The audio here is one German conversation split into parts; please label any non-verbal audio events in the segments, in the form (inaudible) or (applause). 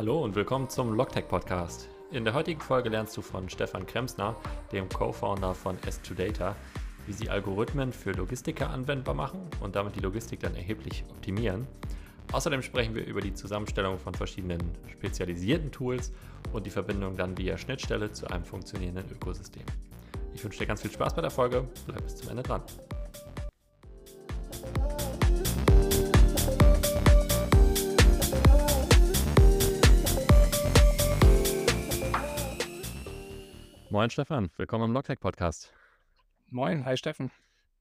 Hallo und willkommen zum Logtech Podcast. In der heutigen Folge lernst du von Stefan Kremsner, dem Co-Founder von S2Data, wie sie Algorithmen für Logistiker anwendbar machen und damit die Logistik dann erheblich optimieren. Außerdem sprechen wir über die Zusammenstellung von verschiedenen spezialisierten Tools und die Verbindung dann via Schnittstelle zu einem funktionierenden Ökosystem. Ich wünsche dir ganz viel Spaß bei der Folge. Bleib bis zum Ende dran. Moin Stefan, willkommen im Logtech Podcast. Moin, hi Steffen.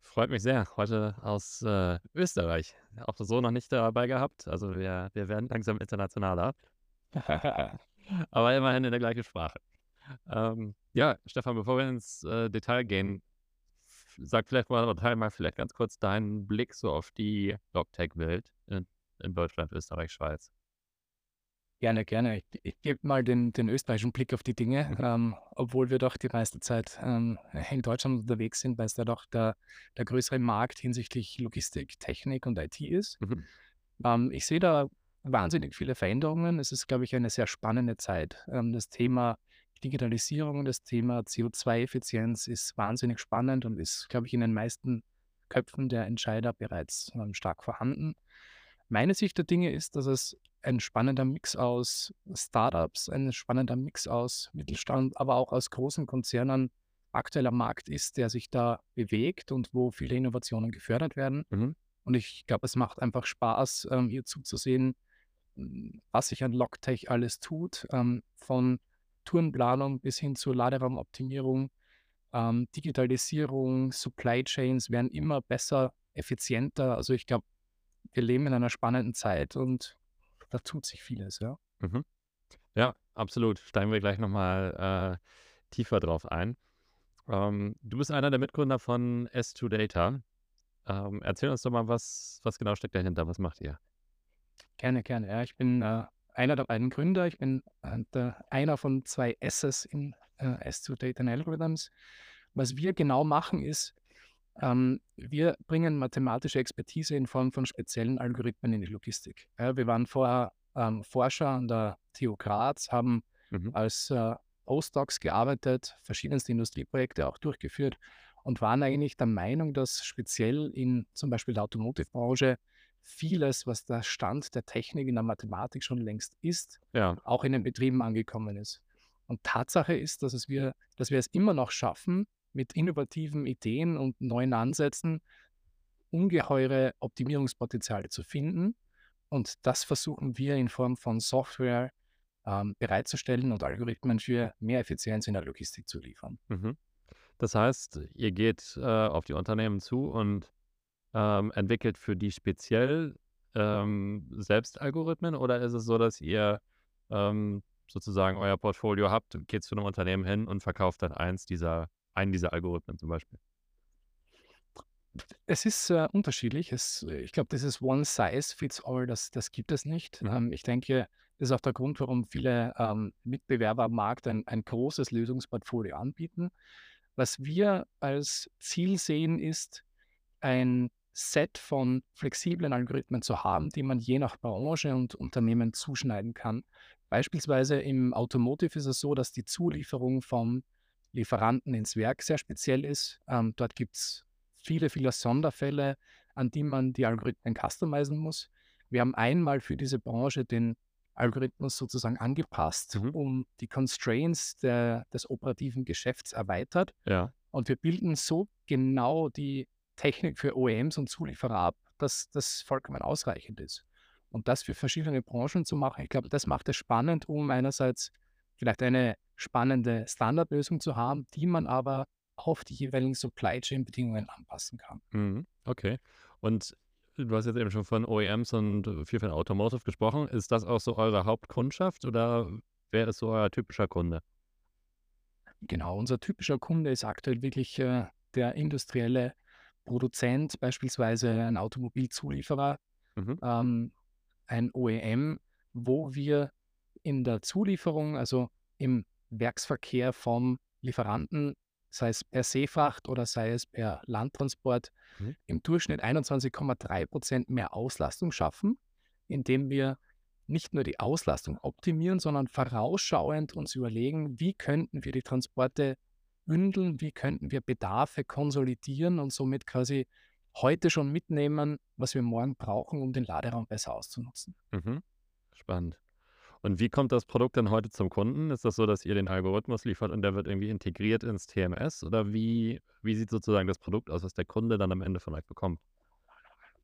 Freut mich sehr. Heute aus äh, Österreich. Auch so noch nicht dabei gehabt. Also wir, wir werden langsam internationaler. (laughs) Aber immerhin in der gleichen Sprache. Ähm, ja, Stefan, bevor wir ins äh, Detail gehen, sag vielleicht mal, oder teil mal vielleicht ganz kurz deinen Blick so auf die Logtech-Welt in, in Deutschland, Österreich, Schweiz. Gerne, gerne. Ich, ich gebe mal den, den österreichischen Blick auf die Dinge, mhm. ähm, obwohl wir doch die meiste Zeit ähm, in Deutschland unterwegs sind, weil es da doch der, der größere Markt hinsichtlich Logistik, Technik und IT ist. Mhm. Ähm, ich sehe da wahnsinnig viele Veränderungen. Es ist, glaube ich, eine sehr spannende Zeit. Ähm, das Thema Digitalisierung das Thema CO2-Effizienz ist wahnsinnig spannend und ist, glaube ich, in den meisten Köpfen der Entscheider bereits ähm, stark vorhanden. Meine Sicht der Dinge ist, dass es ein spannender Mix aus Startups, ein spannender Mix aus Mittelstand, aber auch aus großen Konzernen aktueller Markt ist, der sich da bewegt und wo viele Innovationen gefördert werden. Mhm. Und ich glaube, es macht einfach Spaß, ähm, hier zuzusehen, was sich an Logtech alles tut, ähm, von Tourenplanung bis hin zur Laderaumoptimierung, ähm, Digitalisierung, Supply Chains werden immer besser, effizienter. Also ich glaube, wir leben in einer spannenden Zeit und da tut sich vieles, ja. Mhm. Ja, absolut. Steigen wir gleich nochmal äh, tiefer drauf ein. Ähm, du bist einer der Mitgründer von S2Data. Ähm, erzähl uns doch mal, was, was genau steckt dahinter? Was macht ihr? Gerne, gerne. Ja, ich bin äh, einer der beiden Gründer. Ich bin äh, der, einer von zwei S's in äh, S2Data Algorithms. Was wir genau machen, ist, ähm, wir bringen mathematische Expertise in Form von speziellen Algorithmen in die Logistik. Ja, wir waren vorher ähm, Forscher an der TU Graz, haben mhm. als äh, Postdocs gearbeitet, verschiedenste Industrieprojekte auch durchgeführt und waren eigentlich der Meinung, dass speziell in zum Beispiel der Automotive-Branche vieles, was der Stand der Technik in der Mathematik schon längst ist, ja. auch in den Betrieben angekommen ist. Und Tatsache ist, dass, es wir, dass wir es immer noch schaffen, mit innovativen Ideen und neuen Ansätzen ungeheure Optimierungspotenziale zu finden. Und das versuchen wir in Form von Software ähm, bereitzustellen und Algorithmen für mehr Effizienz in der Logistik zu liefern. Mhm. Das heißt, ihr geht äh, auf die Unternehmen zu und ähm, entwickelt für die speziell ähm, selbst Algorithmen oder ist es so, dass ihr ähm, sozusagen euer Portfolio habt, geht zu einem Unternehmen hin und verkauft dann eins dieser einen dieser Algorithmen zum Beispiel? Es ist äh, unterschiedlich. Es, ich glaube, dieses One Size Fits All, das, das gibt es nicht. Mhm. Ähm, ich denke, das ist auch der Grund, warum viele ähm, Mitbewerber am Markt ein, ein großes Lösungsportfolio anbieten. Was wir als Ziel sehen, ist, ein Set von flexiblen Algorithmen zu haben, die man je nach Branche und Unternehmen zuschneiden kann. Beispielsweise im Automotive ist es so, dass die Zulieferung von Lieferanten ins Werk sehr speziell ist. Ähm, dort gibt es viele, viele Sonderfälle, an die man die Algorithmen customizen muss. Wir haben einmal für diese Branche den Algorithmus sozusagen angepasst, mhm. um die Constraints der, des operativen Geschäfts erweitert. Ja. Und wir bilden so genau die Technik für OEMs und Zulieferer ab, dass das vollkommen ausreichend ist. Und das für verschiedene Branchen zu machen, ich glaube, das macht es spannend, um einerseits vielleicht eine spannende Standardlösung zu haben, die man aber auf die jeweiligen Supply Chain Bedingungen anpassen kann. Mhm. Okay. Und du hast jetzt eben schon von OEMs und viel von Automotive gesprochen. Ist das auch so eure Hauptkundschaft oder wer ist so euer typischer Kunde? Genau, unser typischer Kunde ist aktuell wirklich äh, der industrielle Produzent, beispielsweise ein Automobilzulieferer, mhm. ähm, ein OEM, wo wir in der Zulieferung, also im Werksverkehr vom Lieferanten, sei es per Seefracht oder sei es per Landtransport, mhm. im Durchschnitt 21,3 Prozent mehr Auslastung schaffen, indem wir nicht nur die Auslastung optimieren, sondern vorausschauend uns überlegen, wie könnten wir die Transporte bündeln, wie könnten wir Bedarfe konsolidieren und somit quasi heute schon mitnehmen, was wir morgen brauchen, um den Laderaum besser auszunutzen. Mhm. Spannend. Und wie kommt das Produkt dann heute zum Kunden? Ist das so, dass ihr den Algorithmus liefert und der wird irgendwie integriert ins TMS? Oder wie, wie sieht sozusagen das Produkt aus, was der Kunde dann am Ende von euch bekommt?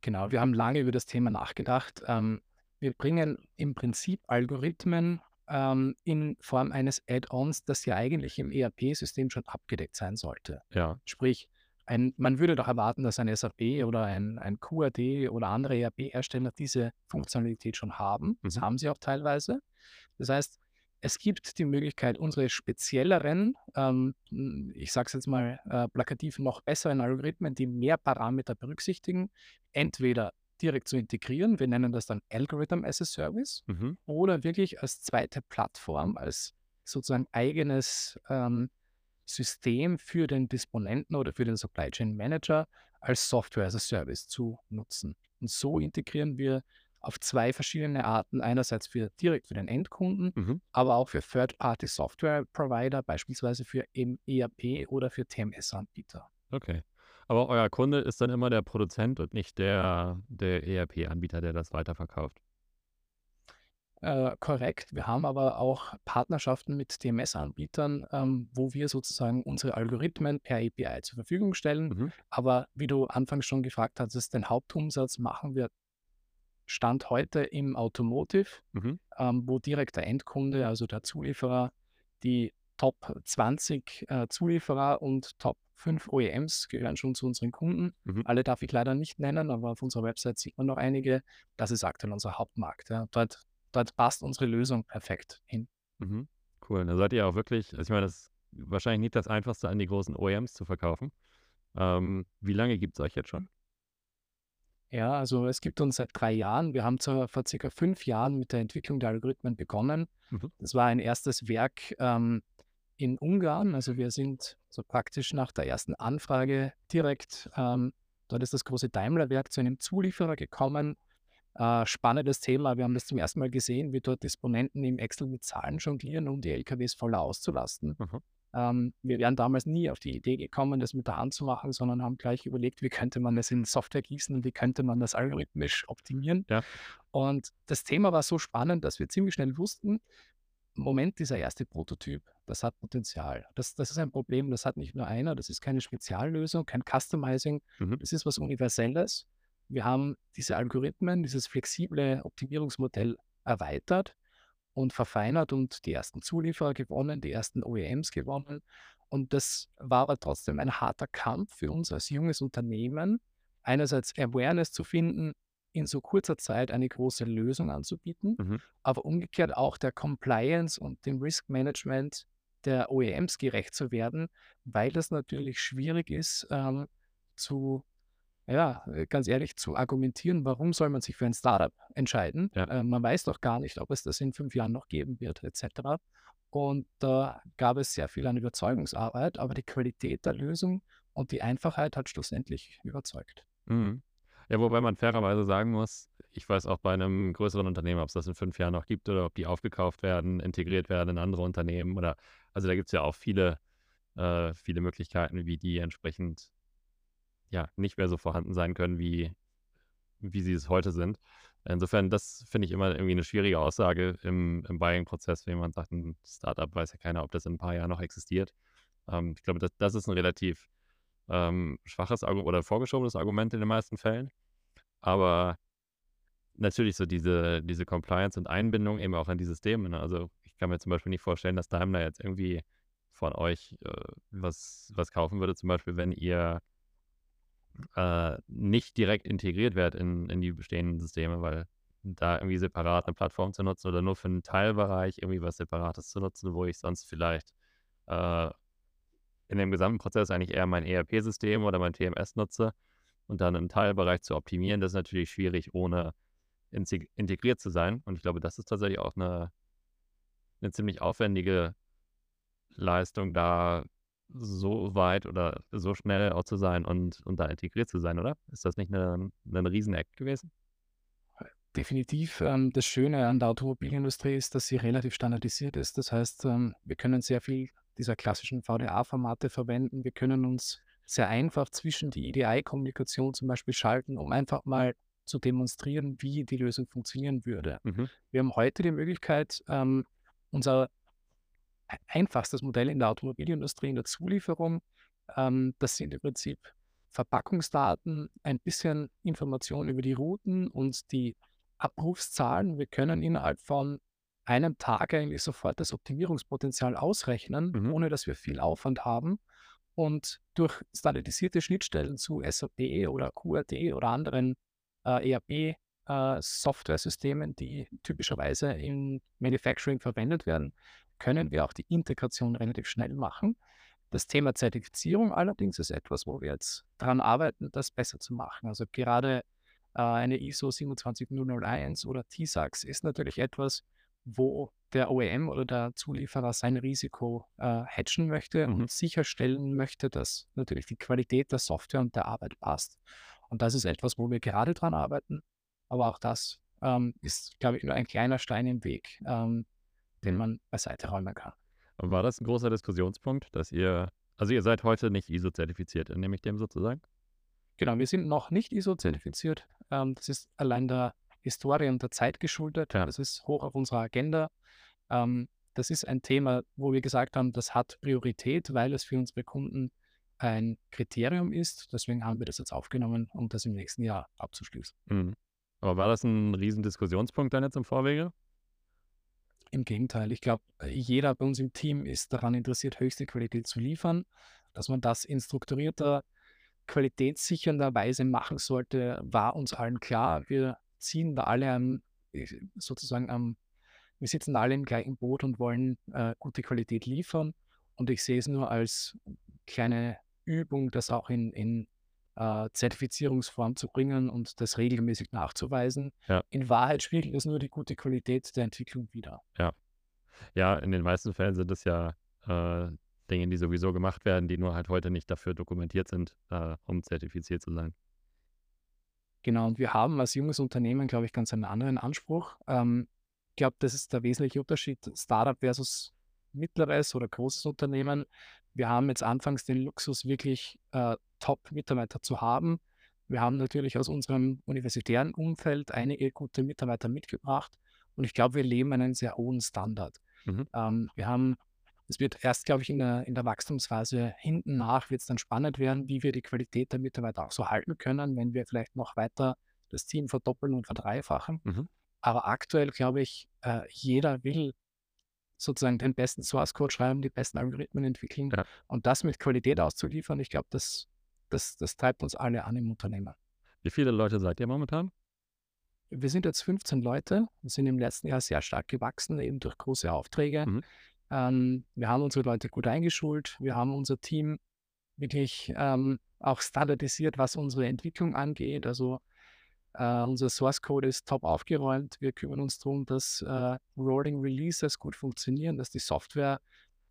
Genau, wir haben lange über das Thema nachgedacht. Ähm, wir bringen im Prinzip Algorithmen ähm, in Form eines Add-ons, das ja eigentlich im ERP-System schon abgedeckt sein sollte. Ja. Sprich, ein, man würde doch erwarten, dass ein SAP oder ein, ein QAD oder andere ERP-Hersteller diese Funktionalität schon haben. Das Mhm. haben sie auch teilweise. Das heißt, es gibt die Möglichkeit, unsere spezielleren, ähm, ich sage es jetzt mal äh, plakativ, noch besseren Algorithmen, die mehr Parameter berücksichtigen, entweder direkt zu integrieren, wir nennen das dann Algorithm as a Service, Mhm. oder wirklich als zweite Plattform, als sozusagen eigenes ähm, System für den Disponenten oder für den Supply Chain Manager als Software as a Service zu nutzen. Und so integrieren wir auf zwei verschiedene Arten. Einerseits für direkt für den Endkunden, Mhm. aber auch für Third-Party Software Provider, beispielsweise für ERP oder für TMS-Anbieter. Okay. Aber euer Kunde ist dann immer der Produzent und nicht der, der ERP-Anbieter, der das weiterverkauft. Äh, korrekt. Wir haben aber auch Partnerschaften mit TMS-Anbietern, ähm, wo wir sozusagen unsere Algorithmen per API zur Verfügung stellen. Mhm. Aber wie du anfangs schon gefragt hattest, den Hauptumsatz machen wir Stand heute im Automotive, Mhm. ähm, wo direkt der Endkunde, also der Zulieferer, die Top 20 äh, Zulieferer und Top 5 OEMs gehören schon zu unseren Kunden. Mhm. Alle darf ich leider nicht nennen, aber auf unserer Website sieht man noch einige. Das ist aktuell unser Hauptmarkt. Ja. Dort, dort passt unsere Lösung perfekt hin. Mhm. Cool. Da seid ihr auch wirklich, also ich meine, das ist wahrscheinlich nicht das Einfachste, an die großen OEMs zu verkaufen. Ähm, wie lange gibt es euch jetzt schon? Ja, also es gibt uns seit drei Jahren. Wir haben zwar vor circa fünf Jahren mit der Entwicklung der Algorithmen begonnen. Mhm. Das war ein erstes Werk ähm, in Ungarn. Also wir sind so praktisch nach der ersten Anfrage direkt, ähm, dort ist das große Daimler-Werk zu einem Zulieferer gekommen. Äh, spannendes Thema. Wir haben das zum ersten Mal gesehen, wie dort Disponenten im Excel mit Zahlen jonglieren, um die LKWs voller auszulasten. Mhm. Ähm, wir wären damals nie auf die Idee gekommen, das mit der Hand zu machen, sondern haben gleich überlegt, wie könnte man das in Software gießen und wie könnte man das algorithmisch optimieren. Ja. Und das Thema war so spannend, dass wir ziemlich schnell wussten, Moment, dieser erste Prototyp, das hat Potenzial. Das, das ist ein Problem, das hat nicht nur einer, das ist keine Speziallösung, kein Customizing, Mhm. das ist was Universelles. Wir haben diese Algorithmen, dieses flexible Optimierungsmodell erweitert und verfeinert und die ersten Zulieferer gewonnen, die ersten OEMs gewonnen. Und das war aber trotzdem ein harter Kampf für uns als junges Unternehmen, einerseits Awareness zu finden, in so kurzer Zeit eine große Lösung anzubieten, Mhm. aber umgekehrt auch der Compliance und dem Risk Management der OEMs gerecht zu werden, weil das natürlich schwierig ist, ähm, zu, ja, äh, ganz ehrlich, zu argumentieren, warum soll man sich für ein Startup entscheiden? Ja. Äh, man weiß doch gar nicht, ob es das in fünf Jahren noch geben wird, etc. Und da gab es sehr viel an Überzeugungsarbeit, aber die Qualität der Lösung und die Einfachheit hat schlussendlich überzeugt. Mhm. Ja, wobei man fairerweise sagen muss, ich weiß auch bei einem größeren Unternehmen, ob es das in fünf Jahren noch gibt oder ob die aufgekauft werden, integriert werden in andere Unternehmen oder, also da gibt es ja auch viele, äh, viele Möglichkeiten, wie die entsprechend ja nicht mehr so vorhanden sein können, wie, wie sie es heute sind. Insofern, das finde ich immer irgendwie eine schwierige Aussage im, im Buying-Prozess, wenn man sagt, ein Startup weiß ja keiner, ob das in ein paar Jahren noch existiert. Ähm, ich glaube, das, das ist ein relativ ähm, schwaches Argument oder vorgeschobenes Argument in den meisten Fällen. Aber natürlich so diese, diese Compliance und Einbindung eben auch in die Systeme. Ne? Also ich kann mir zum Beispiel nicht vorstellen, dass Daimler jetzt irgendwie von euch äh, was, was kaufen würde, zum Beispiel, wenn ihr äh, nicht direkt integriert werdet in, in die bestehenden Systeme, weil da irgendwie separat eine Plattform zu nutzen oder nur für einen Teilbereich irgendwie was Separates zu nutzen, wo ich sonst vielleicht äh, in dem gesamten Prozess eigentlich eher mein ERP-System oder mein TMS nutze und dann einen Teilbereich zu optimieren, das ist natürlich schwierig, ohne integriert zu sein. Und ich glaube, das ist tatsächlich auch eine, eine ziemlich aufwendige Leistung, da so weit oder so schnell auch zu sein und, und da integriert zu sein, oder? Ist das nicht eine, ein Riesen-Act gewesen? Definitiv. Ähm, das Schöne an der Automobilindustrie ist, dass sie relativ standardisiert ist. Das heißt, ähm, wir können sehr viel dieser klassischen VDA-Formate verwenden. Wir können uns sehr einfach zwischen die EDI-Kommunikation zum Beispiel schalten, um einfach mal zu demonstrieren, wie die Lösung funktionieren würde. Mhm. Wir haben heute die Möglichkeit, ähm, unser einfachstes Modell in der Automobilindustrie, in der Zulieferung, ähm, das sind im Prinzip Verpackungsdaten, ein bisschen Information über die Routen und die Abrufszahlen. Wir können innerhalb von einem Tag eigentlich sofort das Optimierungspotenzial ausrechnen, Mhm. ohne dass wir viel Aufwand haben. Und durch standardisierte Schnittstellen zu SAP oder QRT oder anderen äh, ERP-Software-Systemen, die typischerweise im Manufacturing verwendet werden, können wir auch die Integration relativ schnell machen. Das Thema Zertifizierung allerdings ist etwas, wo wir jetzt daran arbeiten, das besser zu machen. Also gerade äh, eine ISO 27001 oder TISAX ist natürlich etwas, wo der OEM oder der Zulieferer sein Risiko äh, hatchen möchte Mhm. und sicherstellen möchte, dass natürlich die Qualität der Software und der Arbeit passt. Und das ist etwas, wo wir gerade dran arbeiten. Aber auch das ähm, ist, glaube ich, nur ein kleiner Stein im Weg, ähm, den man beiseite räumen kann. Und war das ein großer Diskussionspunkt, dass ihr, also ihr seid heute nicht ISO-zertifiziert, nehme ich dem sozusagen? Genau, wir sind noch nicht ISO-zertifiziert. Ähm, das ist allein der Historie und der Zeit geschuldet. Ja. Das ist hoch auf unserer Agenda. Ähm, das ist ein Thema, wo wir gesagt haben, das hat Priorität, weil es für unsere Kunden ein Kriterium ist. Deswegen haben wir das jetzt aufgenommen, um das im nächsten Jahr abzuschließen. Mhm. Aber war das ein riesen Diskussionspunkt dann jetzt im Vorwege? Im Gegenteil, ich glaube, jeder bei uns im Team ist daran interessiert, höchste Qualität zu liefern. Dass man das in strukturierter, qualitätssichernder Weise machen sollte, war uns allen klar. Wir ziehen da alle am, äh, sozusagen am, wir sitzen alle im gleichen Boot und wollen äh, gute Qualität liefern. Und ich sehe es nur als kleine Übung, das auch in, in äh, Zertifizierungsform zu bringen und das regelmäßig nachzuweisen. Ja. In Wahrheit spiegelt es nur die gute Qualität der Entwicklung wider. Ja, in den meisten Fällen sind es ja äh, Dinge, die sowieso gemacht werden, die nur halt heute nicht dafür dokumentiert sind, äh, um zertifiziert zu sein. Genau, und wir haben als junges Unternehmen, glaube ich, ganz einen anderen Anspruch. Ähm, ich glaube, das ist der wesentliche Unterschied, Startup versus mittleres oder großes Unternehmen. Wir haben jetzt anfangs den Luxus, wirklich äh, Top-Mitarbeiter zu haben. Wir haben natürlich aus unserem universitären Umfeld einige gute Mitarbeiter mitgebracht und ich glaube, wir leben einen sehr hohen Standard. Mhm. Ähm, wir haben, es wird erst, glaube ich, in der, in der Wachstumsphase hinten nach, wird es dann spannend werden, wie wir die Qualität der Mitarbeiter auch so halten können, wenn wir vielleicht noch weiter das Team verdoppeln und verdreifachen. Mhm. Aber aktuell, glaube ich, äh, jeder will sozusagen den besten Source Code schreiben, die besten Algorithmen entwickeln Ja. und das mit Qualität auszuliefern. Ich glaube, das, das, das treibt uns alle an im Unternehmen. Wie viele Leute seid ihr momentan? Wir sind jetzt 15 Leute. Wir sind im letzten Jahr sehr stark gewachsen, eben durch große Aufträge. Mhm. Ähm, wir haben unsere Leute gut eingeschult. Wir haben unser Team wirklich ähm, auch standardisiert, was unsere Entwicklung angeht. Also äh, unser Source Code ist top aufgeräumt. Wir kümmern uns darum, dass äh, Rolling Releases gut funktionieren, dass die Software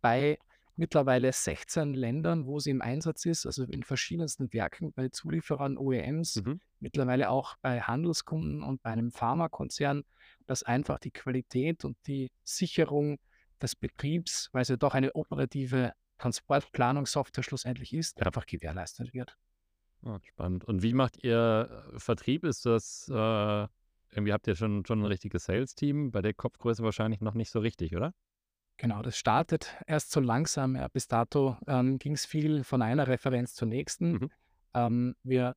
bei mittlerweile 16 Ländern, wo sie im Einsatz ist, also in verschiedensten Werken bei Zulieferern, OEMs, Mhm. mittlerweile auch bei Handelskunden und bei einem Pharmakonzern, dass einfach die Qualität und die Sicherung des Betriebs, weil es ja doch eine operative Transportplanungssoftware schlussendlich ist, einfach gewährleistet wird. Ah, spannend. Und wie macht ihr äh, Vertrieb? Ist das, äh, irgendwie habt ihr schon, schon ein richtiges Sales-Team? Bei der Kopfgröße wahrscheinlich noch nicht so richtig, oder? Genau, das startet erst so langsam. Ja, bis dato ähm, ging es viel von einer Referenz zur nächsten. Mhm. Ähm, wir,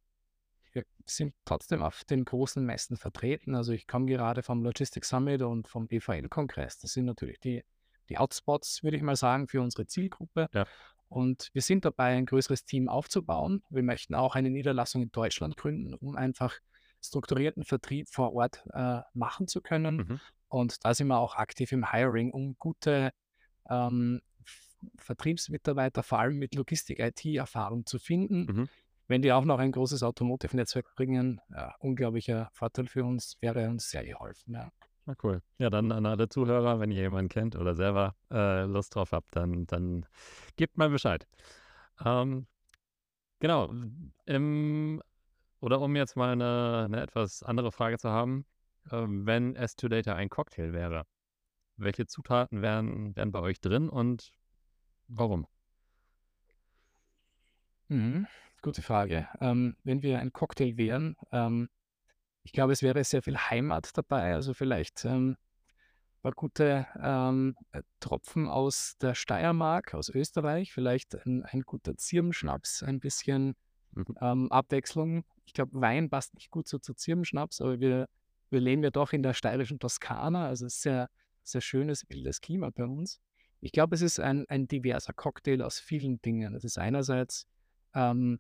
wir sind trotzdem auf den großen Messen vertreten. Also ich komme gerade vom Logistics Summit und vom BVL-Kongress. Das sind natürlich die, die Hotspots, würde ich mal sagen, für unsere Zielgruppe. Ja. Und wir sind dabei, ein größeres Team aufzubauen. Wir möchten auch eine Niederlassung in Deutschland gründen, um einfach strukturierten Vertrieb vor Ort äh, machen zu können. Mhm. Und da sind wir auch aktiv im Hiring, um gute ähm, Vertriebsmitarbeiter, vor allem mit Logistik-IT-Erfahrung zu finden. Mhm. Wenn die auch noch ein großes Automotive-Netzwerk bringen, ja, unglaublicher Vorteil für uns, wäre uns sehr geholfen. Ja. Na cool. Ja, dann an alle Zuhörer, wenn ihr jemanden kennt oder selber äh, Lust drauf habt, dann, dann gebt mal Bescheid. Ähm, genau. Im, oder um jetzt mal eine, eine etwas andere Frage zu haben, ähm, wenn S2Data ein Cocktail wäre, welche Zutaten wären, wären bei euch drin und warum? Mhm, gute Frage. Ähm, wenn wir ein Cocktail wären, ähm, ich glaube, es wäre sehr viel Heimat dabei. Also vielleicht ähm, ein paar gute ähm, äh, Tropfen aus der Steiermark, aus Österreich, vielleicht ein, ein guter Zirbenschnaps, ein bisschen Mhm. ähm, Abwechslung. Ich glaube, Wein passt nicht gut so zu Zirbenschnaps, aber wir, wir leben ja doch in der steirischen Toskana, also ist sehr, sehr schönes, wildes Klima bei uns. Ich glaube, es ist ein, ein diverser Cocktail aus vielen Dingen. Es ist einerseits ähm,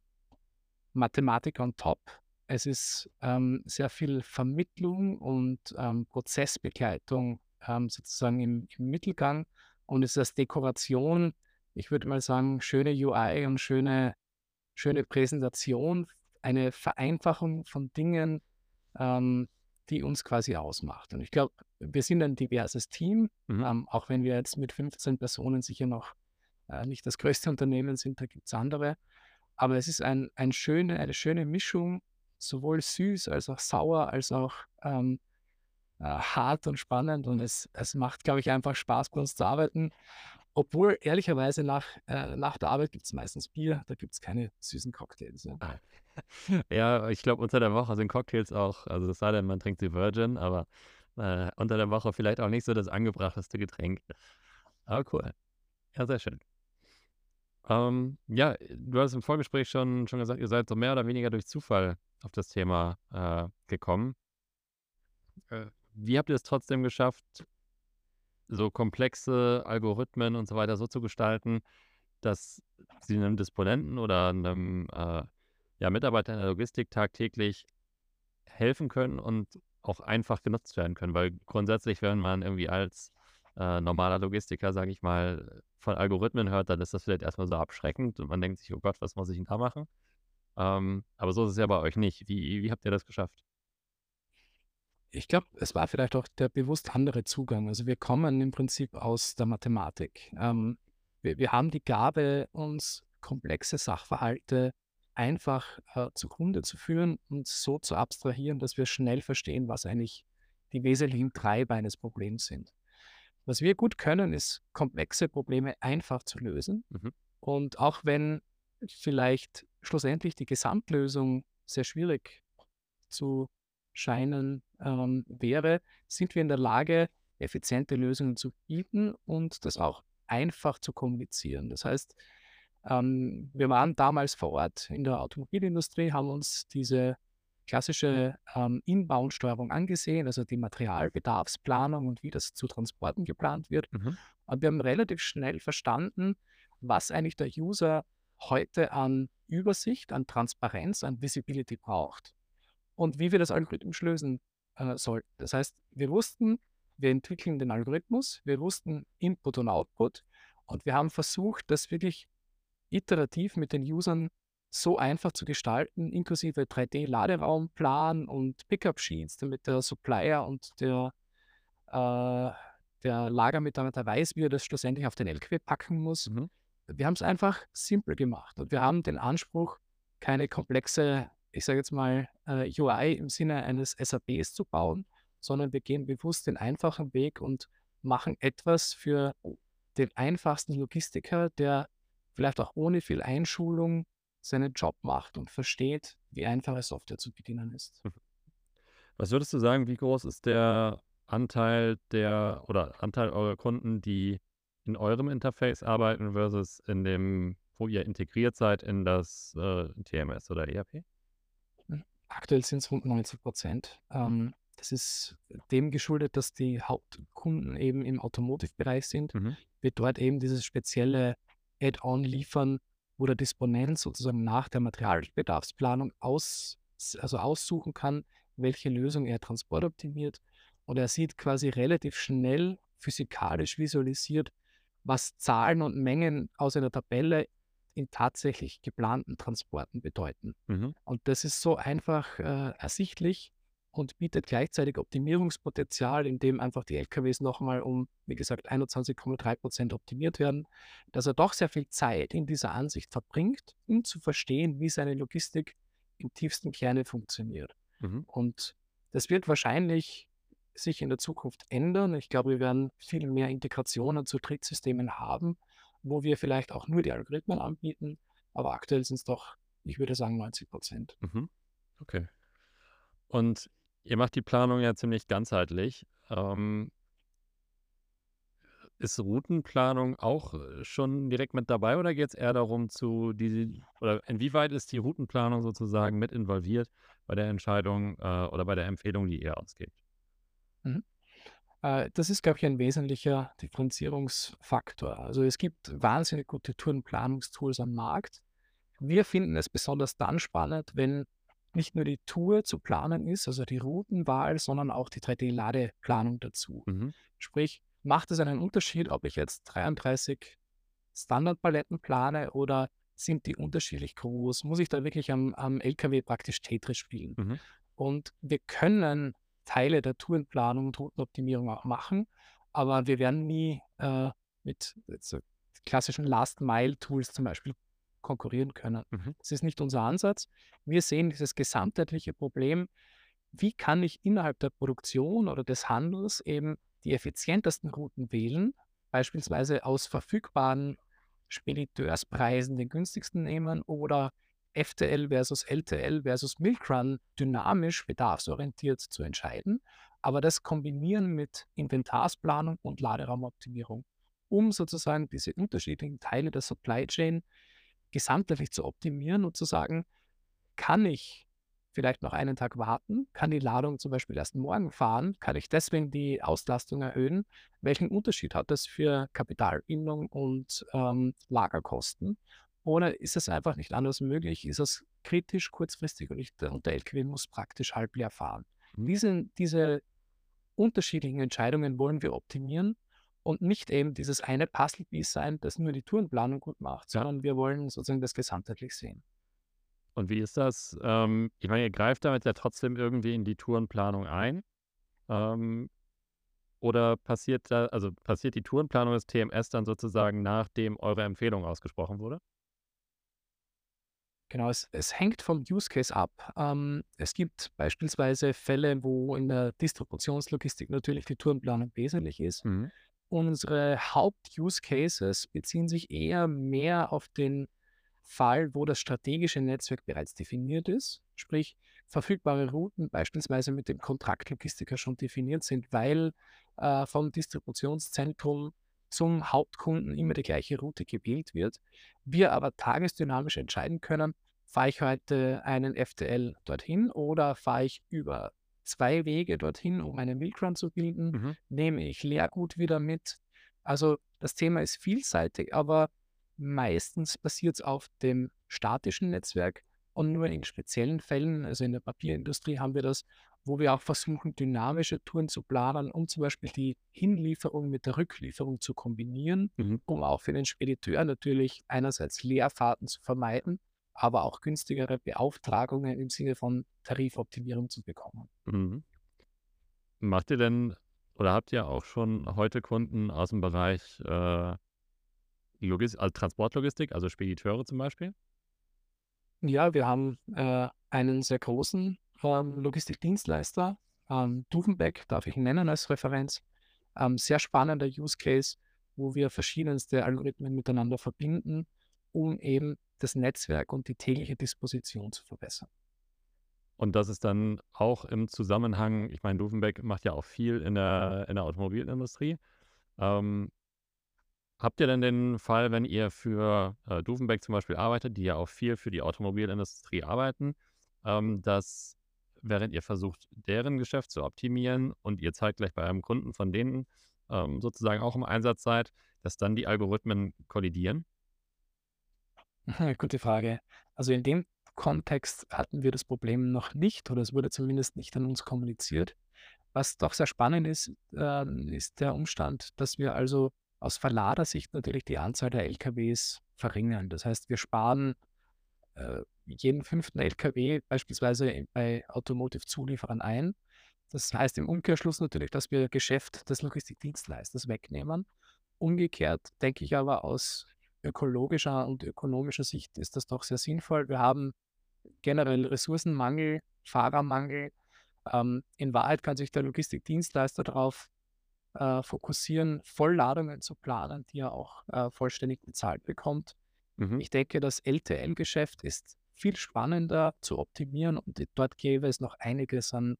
Mathematik on top. Es ist ähm, sehr viel Vermittlung und ähm, Prozessbegleitung ähm, sozusagen im, im Mittelgang. Und es ist als Dekoration, ich würde mal sagen, schöne UI und schöne, schöne Präsentation, eine Vereinfachung von Dingen, ähm, die uns quasi ausmacht. Und ich glaube, wir sind ein diverses Team, Mhm. ähm, auch wenn wir jetzt mit 15 Personen sicher noch äh, nicht das größte (laughs) Unternehmen sind, da gibt es andere. Aber es ist ein, ein schöne, eine schöne Mischung, sowohl süß als auch sauer, als auch ähm, äh, hart und spannend. Und es, es macht, glaube ich, einfach Spaß, bei uns zu arbeiten. Obwohl, ehrlicherweise, nach, äh, nach der Arbeit gibt es meistens Bier, da gibt es keine süßen Cocktails. Ja. (laughs) Ja, ich glaube, unter der Woche sind Cocktails auch, also es sei denn, man trinkt sie Virgin, aber äh, unter der Woche vielleicht auch nicht so das angebrachteste Getränk. Aber cool. Ja, sehr schön. Ähm, ja, du hast im Vorgespräch schon, schon gesagt, ihr seid so mehr oder weniger durch Zufall auf das Thema äh, gekommen. Äh, wie habt ihr es trotzdem geschafft, so komplexe Algorithmen und so weiter so zu gestalten, dass sie einem Disponenten oder einem äh, ja, Mitarbeiter in der Logistik tagtäglich helfen können und auch einfach genutzt werden können? Weil grundsätzlich, wenn man irgendwie als äh, normaler Logistiker, sage ich mal, von Algorithmen hört, dann ist das vielleicht erstmal so abschreckend und man denkt sich, oh Gott, was muss ich denn da machen? Ähm, aber so ist es ja bei euch nicht. Wie, wie habt ihr das geschafft? Ich glaube, es war vielleicht auch der bewusst andere Zugang. Also wir kommen im Prinzip aus der Mathematik. Ähm, wir, wir haben die Gabe, uns komplexe Sachverhalte einfach äh, zugrunde zu führen und so zu abstrahieren, dass wir schnell verstehen, was eigentlich die wesentlichen Treiber eines Problems sind. Was wir gut können, ist komplexe Probleme einfach zu lösen. Mhm. Und auch wenn vielleicht schlussendlich die Gesamtlösung sehr schwierig zu scheinen ähm, wäre, sind wir in der Lage, effiziente Lösungen zu bieten und das auch einfach zu kommunizieren. Das heißt, ähm, wir waren damals vor Ort in der Automobilindustrie, haben uns diese klassische ähm, Inbound-Steuerung angesehen, also die Materialbedarfsplanung und wie das zu Transporten geplant wird. Mhm. Und wir haben relativ schnell verstanden, was eigentlich der User heute an Übersicht, an Transparenz, an Visibility braucht und wie wir das algorithmisch lösen äh, sollten. Das heißt, wir wussten, wir entwickeln den Algorithmus, wir wussten Input und Output und wir haben versucht, das wirklich iterativ mit den Usern so einfach zu gestalten, inklusive 3D-Laderaumplan und Pickup-Sheets, damit der Supplier und der, äh, der Lagermitarbeiter weiß, wie er das schlussendlich auf den LKW packen muss. Mhm. Wir haben es einfach simpel gemacht und wir haben den Anspruch, keine komplexe, ich sage jetzt mal, äh, UI im Sinne eines SAPs zu bauen, sondern wir gehen bewusst den einfachen Weg und machen etwas für den einfachsten Logistiker, der vielleicht auch ohne viel Einschulung seinen Job macht und versteht, wie einfache Software zu bedienen ist. Was würdest du sagen, wie groß ist der Anteil der oder Anteil eurer Kunden, die in eurem Interface arbeiten versus in dem, wo ihr integriert seid in das äh, TMS oder ERP? Aktuell sind es rund 90 Prozent. Ähm, das ist dem geschuldet, dass die Hauptkunden eben im Automotive-Bereich sind. Mhm. Wir dort eben dieses spezielle Add-on liefern, wo der Disponent sozusagen nach der Materialbedarfsplanung aus, also aussuchen kann, welche Lösung er transportoptimiert. Und er sieht quasi relativ schnell physikalisch visualisiert, was Zahlen und Mengen aus einer Tabelle in tatsächlich geplanten Transporten bedeuten. Mhm. Und das ist so einfach äh, ersichtlich und bietet gleichzeitig Optimierungspotenzial, indem einfach die LKWs nochmal um, wie gesagt, 21,3 Prozent optimiert werden, dass er doch sehr viel Zeit in dieser Ansicht verbringt, um zu verstehen, wie seine Logistik im tiefsten Kerne funktioniert. Mhm. Und das wird wahrscheinlich sich in der Zukunft ändern. Ich glaube, wir werden viel mehr Integrationen zu Drittsystemen haben, wo wir vielleicht auch nur die Algorithmen anbieten. Aber aktuell sind es doch, ich würde sagen, 90 Prozent. Mhm. Okay. Und ihr macht die Planung ja ziemlich ganzheitlich. Ähm, ist Routenplanung auch äh, schon direkt mit dabei oder geht es eher darum zu die oder inwieweit ist die Routenplanung sozusagen mit involviert bei der Entscheidung äh, oder bei der Empfehlung, die ihr ausgebt? Mhm. Äh, das ist, glaube ich, ein wesentlicher Differenzierungsfaktor. Also es gibt wahnsinnig gute Tourenplanungstools am Markt. Wir finden es besonders dann spannend, wenn nicht nur die Tour zu planen ist, also die Routenwahl, sondern auch die 3D-Ladeplanung dazu. Mhm. Sprich, Macht es einen Unterschied, ob ich jetzt 33 Standardpaletten plane oder sind die unterschiedlich groß? Muss ich da wirklich am, am LKW praktisch Tetris spielen? Mhm. Und wir können Teile der Tourenplanung und Routenoptimierung auch machen, aber wir werden nie äh, mit so klassischen Last-Mile-Tools zum Beispiel konkurrieren können. Mhm. Das ist nicht unser Ansatz. Wir sehen dieses gesamtheitliche Problem, wie kann ich innerhalb der Produktion oder des Handels eben die effizientesten Routen wählen, beispielsweise aus verfügbaren Spediteurspreisen den günstigsten nehmen oder FTL versus LTL versus Milkrun dynamisch bedarfsorientiert zu entscheiden, aber das kombinieren mit Inventarsplanung und Laderaumoptimierung, um sozusagen diese unterschiedlichen Teile der Supply Chain gesamtheitlich zu optimieren und zu sagen, kann ich vielleicht noch einen Tag warten? Kann die Ladung zum Beispiel erst morgen fahren? Kann ich deswegen die Auslastung erhöhen? Welchen Unterschied hat das für Kapitalbindung und ähm, Lagerkosten? Oder ist es einfach nicht anders möglich? Ist es kritisch kurzfristig und, ich, und der LKW muss praktisch halb leer fahren? Mhm. Diese, diese unterschiedlichen Entscheidungen wollen wir optimieren und nicht eben dieses eine Puzzle-Piece sein, das nur die Tourenplanung gut macht, sondern wir wollen sozusagen das gesamtheitlich sehen. Und wie ist das? Ähm, ich meine, ihr greift damit ja trotzdem irgendwie in die Tourenplanung ein. Ähm, oder passiert da, also passiert die Tourenplanung des TMS dann sozusagen, nachdem eure Empfehlung ausgesprochen wurde? Genau, es, es hängt vom Use Case ab. Ähm, es gibt beispielsweise Fälle, wo in der Distributionslogistik natürlich die Tourenplanung wesentlich ist. Mhm. Unsere Haupt-Use Cases beziehen sich eher mehr auf den Fall, wo das strategische Netzwerk bereits definiert ist, sprich verfügbare Routen beispielsweise mit dem Kontraktlogistiker schon definiert sind, weil äh, vom Distributionszentrum zum Hauptkunden immer die gleiche Route gewählt wird. Wir aber tagesdynamisch entscheiden können, fahre ich heute einen FTL dorthin oder fahre ich über zwei Wege dorthin, um einen Milkrun zu bilden, mhm. nehme ich Leergut wieder mit. Also das Thema ist vielseitig, aber Meistens basiert es auf dem statischen Netzwerk und nur in speziellen Fällen, also in der Papierindustrie haben wir das, wo wir auch versuchen, dynamische Touren zu planen, um zum Beispiel die Hinlieferung mit der Rücklieferung zu kombinieren, mhm. um auch für den Spediteur natürlich einerseits Leerfahrten zu vermeiden, aber auch günstigere Beauftragungen im Sinne von Tarifoptimierung zu bekommen. Mhm. Macht ihr denn oder habt ihr auch schon heute Kunden aus dem Bereich äh, Logis also Transportlogistik, also Spediteure zum Beispiel? Ja, wir haben äh, einen sehr großen ähm, Logistikdienstleister, ähm, Duvenbeck, darf ich nennen als Referenz. Ähm, sehr spannender Use Case, wo wir verschiedenste Algorithmen miteinander verbinden, um eben das Netzwerk und die tägliche Disposition zu verbessern. Und das ist dann auch im Zusammenhang, ich meine, Duvenbeck macht ja auch viel in der, in der Automobilindustrie. Ähm, Habt ihr denn den Fall, wenn ihr für äh, Duvenbeck zum Beispiel arbeitet, die ja auch viel für die Automobilindustrie arbeiten, ähm, dass während ihr versucht, deren Geschäft zu optimieren und ihr zeitgleich bei einem Kunden von denen ähm, sozusagen auch im Einsatz seid, dass dann die Algorithmen kollidieren? (laughs) Gute Frage. Also in dem Kontext hatten wir das Problem noch nicht oder es wurde zumindest nicht an uns kommuniziert. Was doch sehr spannend ist, äh, ist der Umstand, dass wir also aus Verladersicht natürlich die Anzahl der LKWs verringern. Das heißt, wir sparen äh, jeden fünften LKW beispielsweise bei Automotive-Zulieferern ein. Das heißt im Umkehrschluss natürlich, dass wir Geschäft des Logistikdienstleisters wegnehmen. Umgekehrt denke ich aber aus ökologischer und ökonomischer Sicht ist das doch sehr sinnvoll. Wir haben generell Ressourcenmangel, Fahrermangel, Ähm, in Wahrheit kann sich der Logistikdienstleister darauf äh, fokussieren, Vollladungen zu planen, die er auch äh, vollständig bezahlt bekommt. Mhm. Ich denke, das LTL-Geschäft ist viel spannender zu optimieren und dort gäbe es noch einiges an,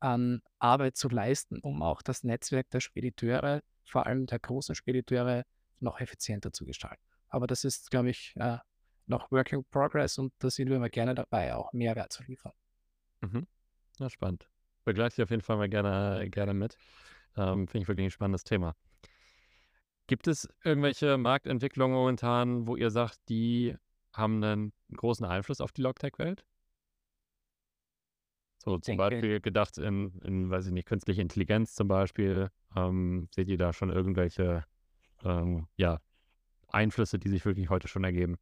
an Arbeit zu leisten, um auch das Netzwerk der Spediteure, vor allem der großen Spediteure, noch effizienter zu gestalten. Aber das ist, glaube ich, äh, noch Work in Progress und da sind wir immer gerne dabei, auch Mehrwert zu liefern. Mhm. Ja, spannend. Begleite ich auf jeden Fall mal gerne, gerne mit. Ähm, Finde ich wirklich ein spannendes Thema. Gibt es irgendwelche Marktentwicklungen momentan, wo ihr sagt, die haben einen großen Einfluss auf die Logtech-Welt? So zum Denke, Beispiel gedacht in, in, weiß ich nicht, künstliche Intelligenz zum Beispiel. Ähm, seht ihr da schon irgendwelche ähm, ja, Einflüsse, die sich wirklich heute schon ergeben?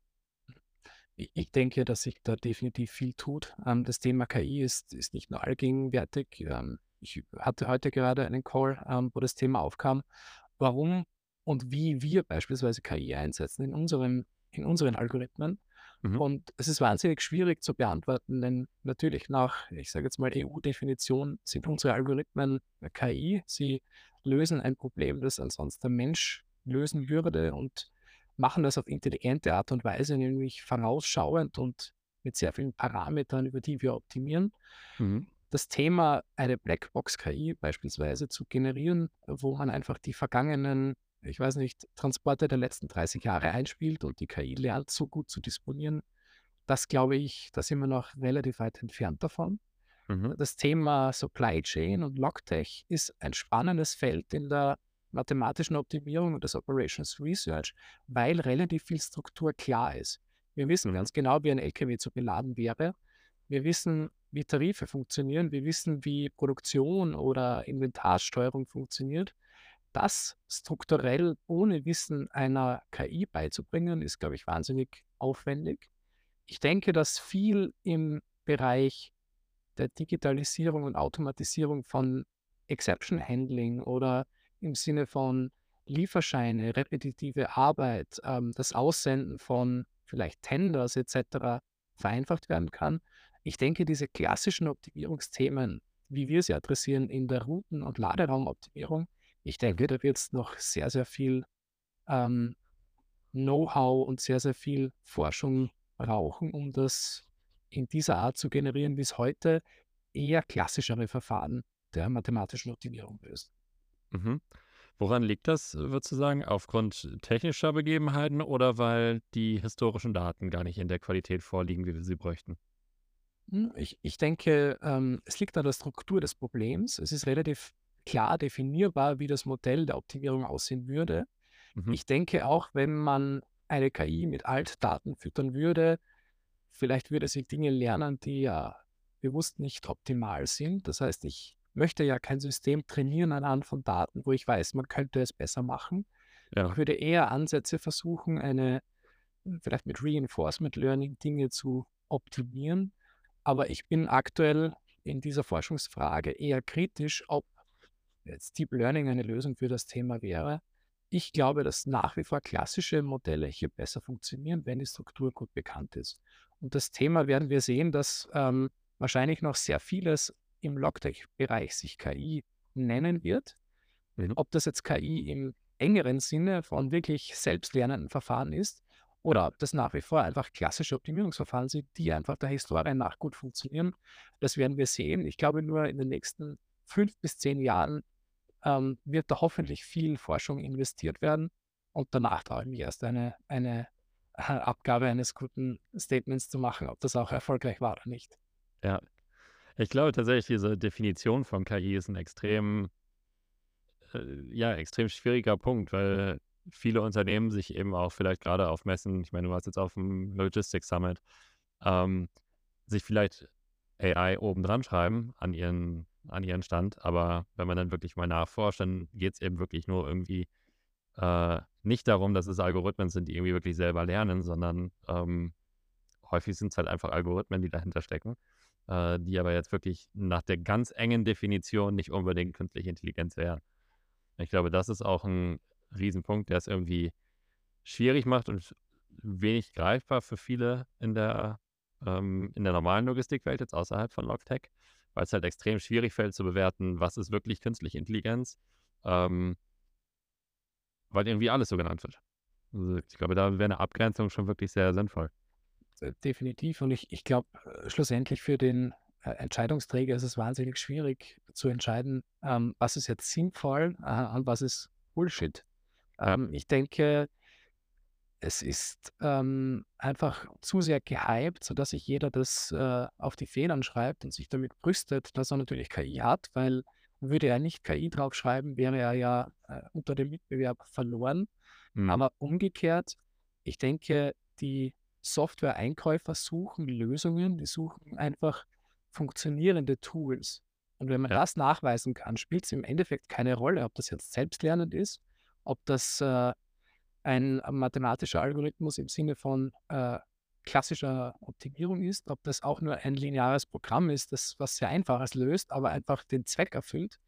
ich denke, dass sich da definitiv viel tut. Ähm, das Thema KI ist, ist nicht nur allgegenwärtig. Ähm, ich hatte heute gerade einen Call, ähm, wo das Thema aufkam, warum und wie wir beispielsweise KI einsetzen in unserem, in unseren Algorithmen. Mhm. Und es ist wahnsinnig schwierig zu beantworten, denn natürlich nach, ich sage jetzt mal, EU-Definition sind unsere Algorithmen KI. Sie lösen ein Problem, das ansonsten der Mensch lösen würde und machen das auf intelligente Art und Weise, nämlich vorausschauend und mit sehr vielen Parametern, über die wir optimieren. Mhm. Das Thema, eine Blackbox-KI beispielsweise zu generieren, wo man einfach die vergangenen, ich weiß nicht, Transporte der letzten 30 Jahre einspielt und die KI lernt, so gut zu disponieren, das glaube ich, da sind wir noch relativ weit entfernt davon. Mhm. Das Thema Supply Chain und Logtech ist ein spannendes Feld in der mathematischen Optimierung und des Operations Research, weil relativ viel Struktur klar ist. Wir wissen Mhm. ganz genau, wie ein LKW zu beladen wäre. Wir wissen, wie Tarife funktionieren. Wir wissen, wie Produktion oder Inventarsteuerung funktioniert. Das strukturell ohne Wissen einer KI beizubringen, ist, glaube ich, wahnsinnig aufwendig. Ich denke, dass viel im Bereich der Digitalisierung und Automatisierung von Exception Handling oder im Sinne von Lieferscheine, repetitive Arbeit, ähm, das Aussenden von vielleicht Tenders etc. vereinfacht werden kann. Ich denke, diese klassischen Optimierungsthemen, wie wir sie adressieren in der Routen- und Laderaumoptimierung, ich denke, da wird es noch sehr, sehr viel ähm, Know-how und sehr, sehr viel Forschung brauchen, um das in dieser Art zu generieren, wie es heute eher klassischere Verfahren der mathematischen Optimierung löst. Mhm. Woran liegt das, würdest du sagen? Aufgrund technischer Begebenheiten oder weil die historischen Daten gar nicht in der Qualität vorliegen, wie wir sie bräuchten? Hm, Ich, ich denke, ähm, es liegt an der Struktur des Problems. Es ist relativ klar definierbar, wie das Modell der Optimierung aussehen würde. Mhm. Ich denke auch, wenn man eine KI mit Altdaten füttern würde, vielleicht würde sie Dinge lernen, die ja bewusst nicht optimal sind. Das heißt, ich möchte ja kein System trainieren anhand von Daten, wo ich weiß, man könnte es besser machen. Ja. Ich würde eher Ansätze versuchen, eine vielleicht mit Reinforcement Learning Dinge zu optimieren. Aber ich bin aktuell in dieser Forschungsfrage eher kritisch, ob jetzt Deep Learning eine Lösung für das Thema wäre. Ich glaube, dass nach wie vor klassische Modelle hier besser funktionieren, wenn die Struktur gut bekannt ist. Und das Thema werden wir sehen, dass ähm, wahrscheinlich noch sehr vieles im Logtech-Bereich sich KI nennen wird. Mhm. Ob das jetzt KI im engeren Sinne von wirklich selbstlernenden Verfahren ist oder ob das nach wie vor einfach klassische Optimierungsverfahren sind, die einfach der Historie nach gut funktionieren, das werden wir sehen. Ich glaube, nur in den nächsten fünf bis zehn Jahren ähm, wird da hoffentlich viel Forschung investiert werden und danach traue ich mich erst eine, eine äh, Abgabe eines guten Statements zu machen, ob das auch erfolgreich war oder nicht. Ja. Ich glaube tatsächlich, diese Definition von KI ist ein extrem, äh, ja, extrem schwieriger Punkt, weil viele Unternehmen sich eben auch vielleicht gerade auf Messen, ich meine, du warst jetzt auf dem Logistics Summit, ähm, sich vielleicht AI oben dran schreiben an ihren, an ihren Stand, aber wenn man dann wirklich mal nachforscht, dann geht es eben wirklich nur irgendwie äh, nicht darum, dass es Algorithmen sind, die irgendwie wirklich selber lernen, sondern ähm, häufig sind es halt einfach Algorithmen, die dahinter stecken, äh, die aber jetzt wirklich nach der ganz engen Definition nicht unbedingt künstliche Intelligenz wären. Ich glaube, das ist auch ein Riesenpunkt, der es irgendwie schwierig macht und wenig greifbar für viele in der, ähm, in der normalen Logistikwelt, jetzt außerhalb von Logtech, weil es halt extrem schwierig fällt zu bewerten, was ist wirklich künstliche Intelligenz, ähm, weil irgendwie alles so genannt wird. Also ich glaube, da wäre eine Abgrenzung schon wirklich sehr sinnvoll. Äh, definitiv. Und ich, ich glaube, äh, schlussendlich für den äh, Entscheidungsträger ist es wahnsinnig schwierig zu entscheiden, ähm, was ist jetzt sinnvoll äh, und was ist Bullshit. Ähm, ich denke, es ist ähm, einfach zu sehr gehypt, sodass sich jeder das äh, auf die Federn schreibt und sich damit brüstet, dass er natürlich KI hat, weil würde er nicht KI draufschreiben, wäre er ja äh, unter dem Mitbewerb verloren. Mhm. Aber umgekehrt, ich denke, die Software-Einkäufer suchen Lösungen, die suchen einfach funktionierende Tools. Und wenn man ja. das nachweisen kann, spielt es im Endeffekt keine Rolle, ob das jetzt selbstlernend ist, ob das äh, ein mathematischer Algorithmus im Sinne von äh, klassischer Optimierung ist, ob das auch nur ein lineares Programm ist, das was sehr einfaches löst, aber einfach den Zweck erfüllt.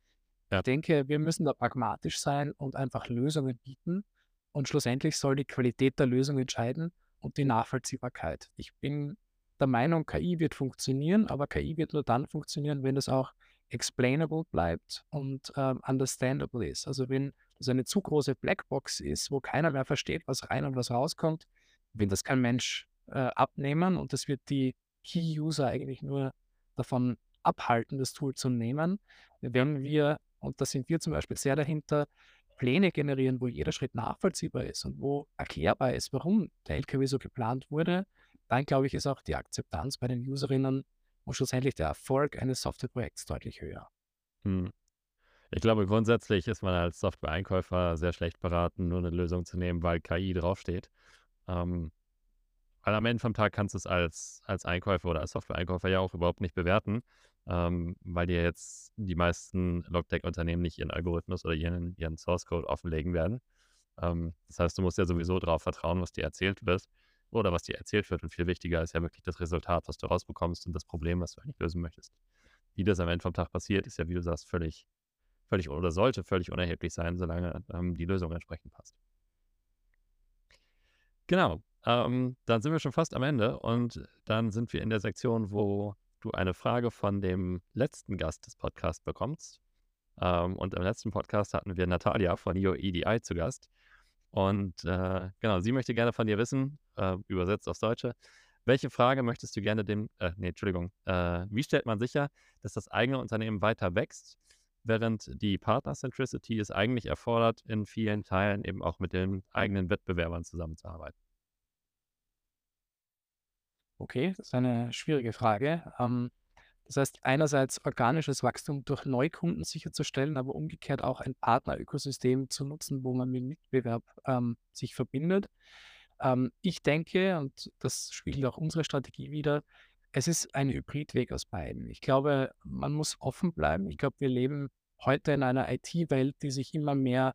Ja. Ich denke, wir müssen da pragmatisch sein und einfach Lösungen bieten. Und schlussendlich soll die Qualität der Lösung entscheiden und die Nachvollziehbarkeit. Ich bin der Meinung, KI wird funktionieren, aber KI wird nur dann funktionieren, wenn es auch explainable bleibt und ähm, understandable ist. Also wenn es eine zu große Blackbox ist, wo keiner mehr versteht, was rein und was rauskommt, wenn das kein Mensch äh, abnehmen und das wird die Key-User eigentlich nur davon abhalten, das Tool zu nehmen. Wenn wir, und da sind wir zum Beispiel sehr dahinter, Pläne generieren, wo jeder Schritt nachvollziehbar ist und wo erklärbar ist, warum der LKW so geplant wurde, dann glaube ich, ist auch die Akzeptanz bei den Userinnen und schlussendlich der Erfolg eines Softwareprojekts deutlich höher. Hm. Ich glaube, grundsätzlich ist man als Software-Einkäufer sehr schlecht beraten, nur eine Lösung zu nehmen, weil KI draufsteht. Ähm, weil am Ende vom Tag kannst du es als, als Einkäufer oder als Software-Einkäufer ja auch überhaupt nicht bewerten, ähm, weil dir jetzt die meisten Logtech-Unternehmen nicht ihren Algorithmus oder ihren, ihren Source-Code offenlegen werden. Ähm, das heißt, du musst ja sowieso darauf vertrauen, was dir erzählt wird oder was dir erzählt wird. Und viel wichtiger ist ja wirklich das Resultat, was du rausbekommst und das Problem, was du eigentlich lösen möchtest. Wie das am Ende vom Tag passiert, ist ja, wie du sagst, völlig, völlig oder sollte völlig unerheblich sein, solange ähm, die Lösung entsprechend passt. Genau. Ähm, dann sind wir schon fast am Ende und dann sind wir in der Sektion, wo du eine Frage von dem letzten Gast des Podcasts bekommst. Ähm, und im letzten Podcast hatten wir Natalia von EOEDI zu Gast. Und äh, genau, sie möchte gerne von dir wissen, äh, übersetzt aufs Deutsche, welche Frage möchtest du gerne dem, äh, nee, Entschuldigung, äh, wie stellt man sicher, dass das eigene Unternehmen weiter wächst, während die Partner-Centricity es eigentlich erfordert, in vielen Teilen eben auch mit den eigenen Wettbewerbern zusammenzuarbeiten? Okay, das ist eine schwierige Frage. Ähm, das heißt, einerseits organisches Wachstum durch Neukunden sicherzustellen, aber umgekehrt auch ein Partnerökosystem zu nutzen, wo man mit Mitbewerb ähm, sich verbindet. Ähm, ich denke, und das spiegelt auch unsere Strategie wieder, es ist ein Hybridweg aus beiden. Ich glaube, man muss offen bleiben. Ich glaube, wir leben heute in einer IT-Welt, die sich immer mehr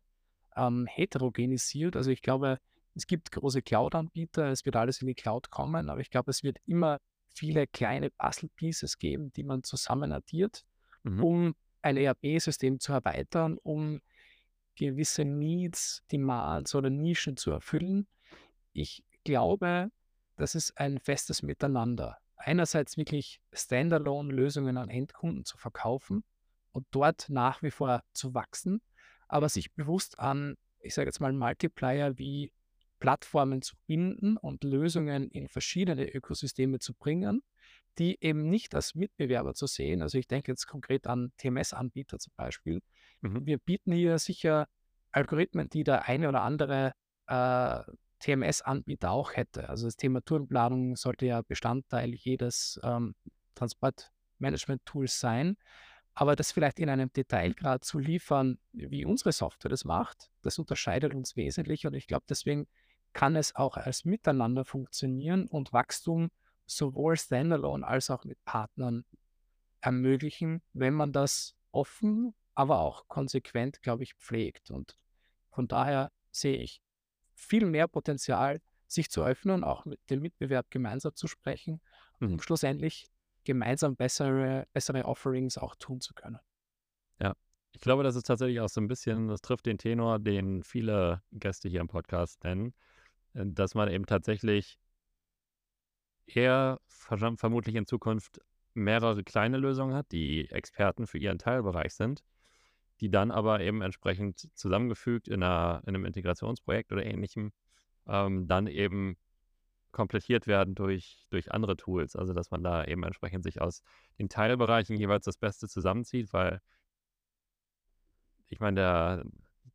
ähm, heterogenisiert. Also ich glaube, es gibt große Cloud-Anbieter, es wird alles in die Cloud kommen, aber ich glaube, es wird immer viele kleine Puzzle-Pieces geben, die man zusammen addiert, mhm. um ein ERP-System zu erweitern, um gewisse Needs, Demands oder Nischen zu erfüllen. Ich glaube, das ist ein festes Miteinander. Einerseits wirklich Standalone-Lösungen an Endkunden zu verkaufen und dort nach wie vor zu wachsen, aber sich bewusst an, ich sage jetzt mal, Multiplier wie Plattformen zu binden und Lösungen in verschiedene Ökosysteme zu bringen, die eben nicht als Mitbewerber zu sehen. Also ich denke jetzt konkret an TMS-Anbieter zum Beispiel. Mhm. Wir bieten hier sicher Algorithmen, die der eine oder andere äh, TMS-Anbieter auch hätte. Also das Thema Tourenplanung sollte ja Bestandteil jedes ähm, Transportmanagement-Tools sein. Aber das vielleicht in einem Detailgrad zu liefern, wie unsere Software das macht, das unterscheidet uns wesentlich. Und ich glaube, deswegen kann es auch als Miteinander funktionieren und Wachstum sowohl standalone als auch mit Partnern ermöglichen, wenn man das offen, aber auch konsequent, glaube ich, pflegt. Und von daher sehe ich viel mehr Potenzial, sich zu öffnen, auch mit dem Mitbewerb gemeinsam zu sprechen, um mhm. schlussendlich gemeinsam bessere, bessere Offerings auch tun zu können. Ja, ich glaube, das ist tatsächlich auch so ein bisschen, das trifft den Tenor, den viele Gäste hier im Podcast nennen, äh, dass man eben tatsächlich eher vermutlich in Zukunft mehrere kleine Lösungen hat, die Experten für ihren Teilbereich sind, die dann aber eben entsprechend zusammengefügt in, einer, in einem Integrationsprojekt oder ähnlichem ähm, dann eben komplettiert werden durch, durch andere Tools. Also dass man da eben entsprechend sich aus den Teilbereichen jeweils das Beste zusammenzieht, weil ich meine, der,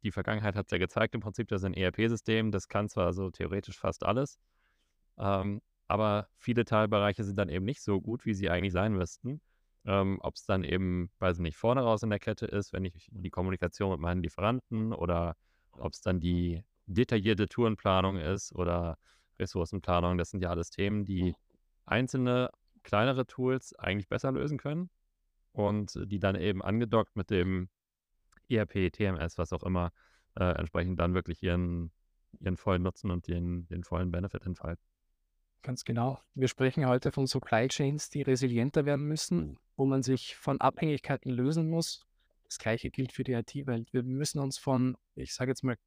die Vergangenheit hat es ja gezeigt, im Prinzip, das ist ein ERP-System, das kann zwar so theoretisch fast alles, ähm, aber viele Teilbereiche sind dann eben nicht so gut, wie sie eigentlich sein müssten. Ähm, Ob es dann eben, weiß ich nicht, vorne raus in der Kette ist, wenn ich die Kommunikation mit meinen Lieferanten oder ob es dann die detaillierte Tourenplanung ist oder Ressourcenplanung, das sind ja alles Themen, die einzelne kleinere Tools eigentlich besser lösen können und die dann eben angedockt mit dem ERP, TMS, was auch immer, äh, entsprechend dann wirklich ihren, ihren vollen Nutzen und den, den vollen Benefit entfalten. Ganz genau. Wir sprechen heute von Supply Chains, die resilienter werden müssen, wo man sich von Abhängigkeiten lösen muss. Das gleiche gilt für die IT-Welt. Wir müssen uns von, ich sage jetzt mal,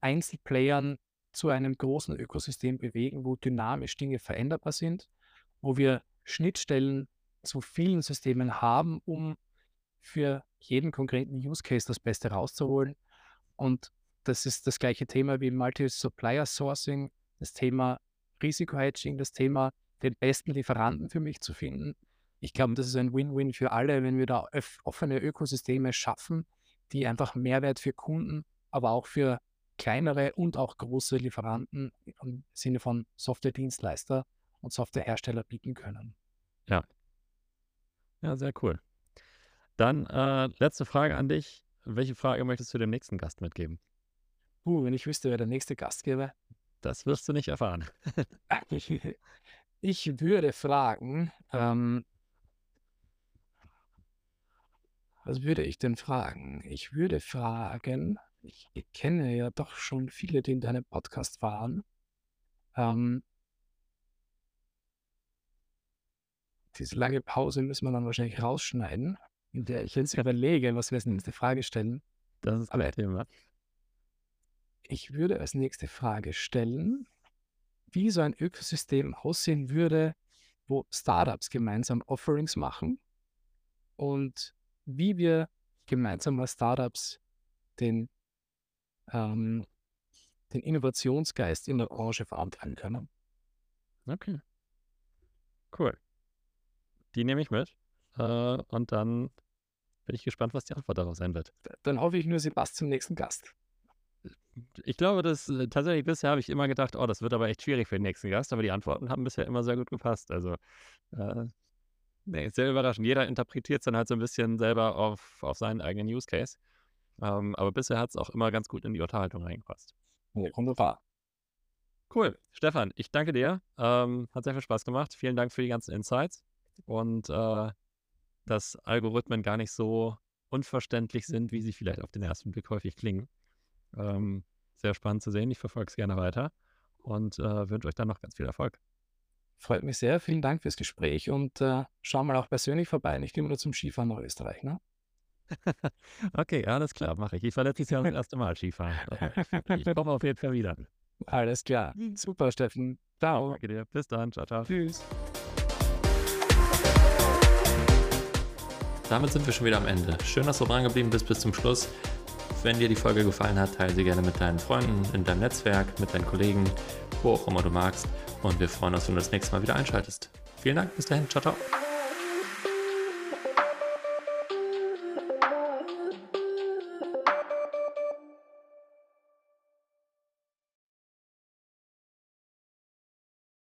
Einzelplayern zu einem großen Ökosystem bewegen, wo dynamisch Dinge veränderbar sind, wo wir Schnittstellen zu vielen Systemen haben, um für jeden konkreten Use Case das Beste rauszuholen. Und das ist das gleiche Thema wie Multi-Supplier Sourcing, das Thema Risiko-Hedging, das Thema den besten Lieferanten für mich zu finden. Ich glaube, das ist ein Win-Win für alle, wenn wir da offene Ökosysteme schaffen, die einfach Mehrwert für Kunden, aber auch für kleinere und auch große Lieferanten im Sinne von Software-Dienstleister und Softwarehersteller bieten können. Ja. Ja, sehr cool. Dann äh, letzte Frage an dich. Welche Frage möchtest du dem nächsten Gast mitgeben? Uh, wenn ich wüsste, wer der nächste Gastgeber. Das wirst du nicht erfahren. (laughs) ich würde fragen, ähm, was würde ich denn fragen? Ich würde fragen, ich kenne ja doch schon viele, die in deinem Podcast waren. Ähm, diese lange Pause müssen wir dann wahrscheinlich rausschneiden, in der ich jetzt überlege, was wir als nächste Frage stellen. Das ist Aber Thema. Ich würde als nächste Frage stellen, wie so ein Ökosystem aussehen würde, wo Startups gemeinsam Offerings machen und wie wir gemeinsam als Startups den ähm, den Innovationsgeist in der Branche verantworten können. Okay. Cool. Die nehme ich mit. Äh, und dann bin ich gespannt, was die Antwort darauf sein wird. Dann hoffe ich nur, sie passt zum nächsten Gast. Ich glaube, dass äh, tatsächlich bisher habe ich immer gedacht, oh, das wird aber echt schwierig für den nächsten Gast, aber die Antworten haben bisher immer sehr gut gepasst. Also, äh, nee, sehr überraschend. Jeder interpretiert es dann halt so ein bisschen selber auf, auf seinen eigenen Use Case. Ähm, aber bisher hat es auch immer ganz gut in die Unterhaltung reingepasst. Wunderbar. Cool. Stefan, ich danke dir. Ähm, hat sehr viel Spaß gemacht. Vielen Dank für die ganzen Insights. Und äh, dass Algorithmen gar nicht so unverständlich sind, wie sie vielleicht auf den ersten Blick häufig klingen. Ähm, sehr spannend zu sehen. Ich verfolge es gerne weiter und äh, wünsche euch dann noch ganz viel Erfolg. Freut mich sehr. Vielen Dank fürs Gespräch und äh, schau mal auch persönlich vorbei. Nicht immer nur zum Skifahren nach Österreich. Ne? (laughs) Okay, alles klar, mache ich. Ich war letztes Jahr das erste Mal Skifahren. Ich komme auf jeden Fall wieder. Alles klar. Super, Steffen. Ciao. Danke dir. Bis dann. Ciao, ciao. Tschüss. Damit sind wir schon wieder am Ende. Schön, dass du dran geblieben bist bis zum Schluss. Wenn dir die Folge gefallen hat, teile sie gerne mit deinen Freunden, in deinem Netzwerk, mit deinen Kollegen, wo auch immer du magst. Und wir freuen uns, wenn du das nächste Mal wieder einschaltest. Vielen Dank. Bis dahin. Ciao, ciao.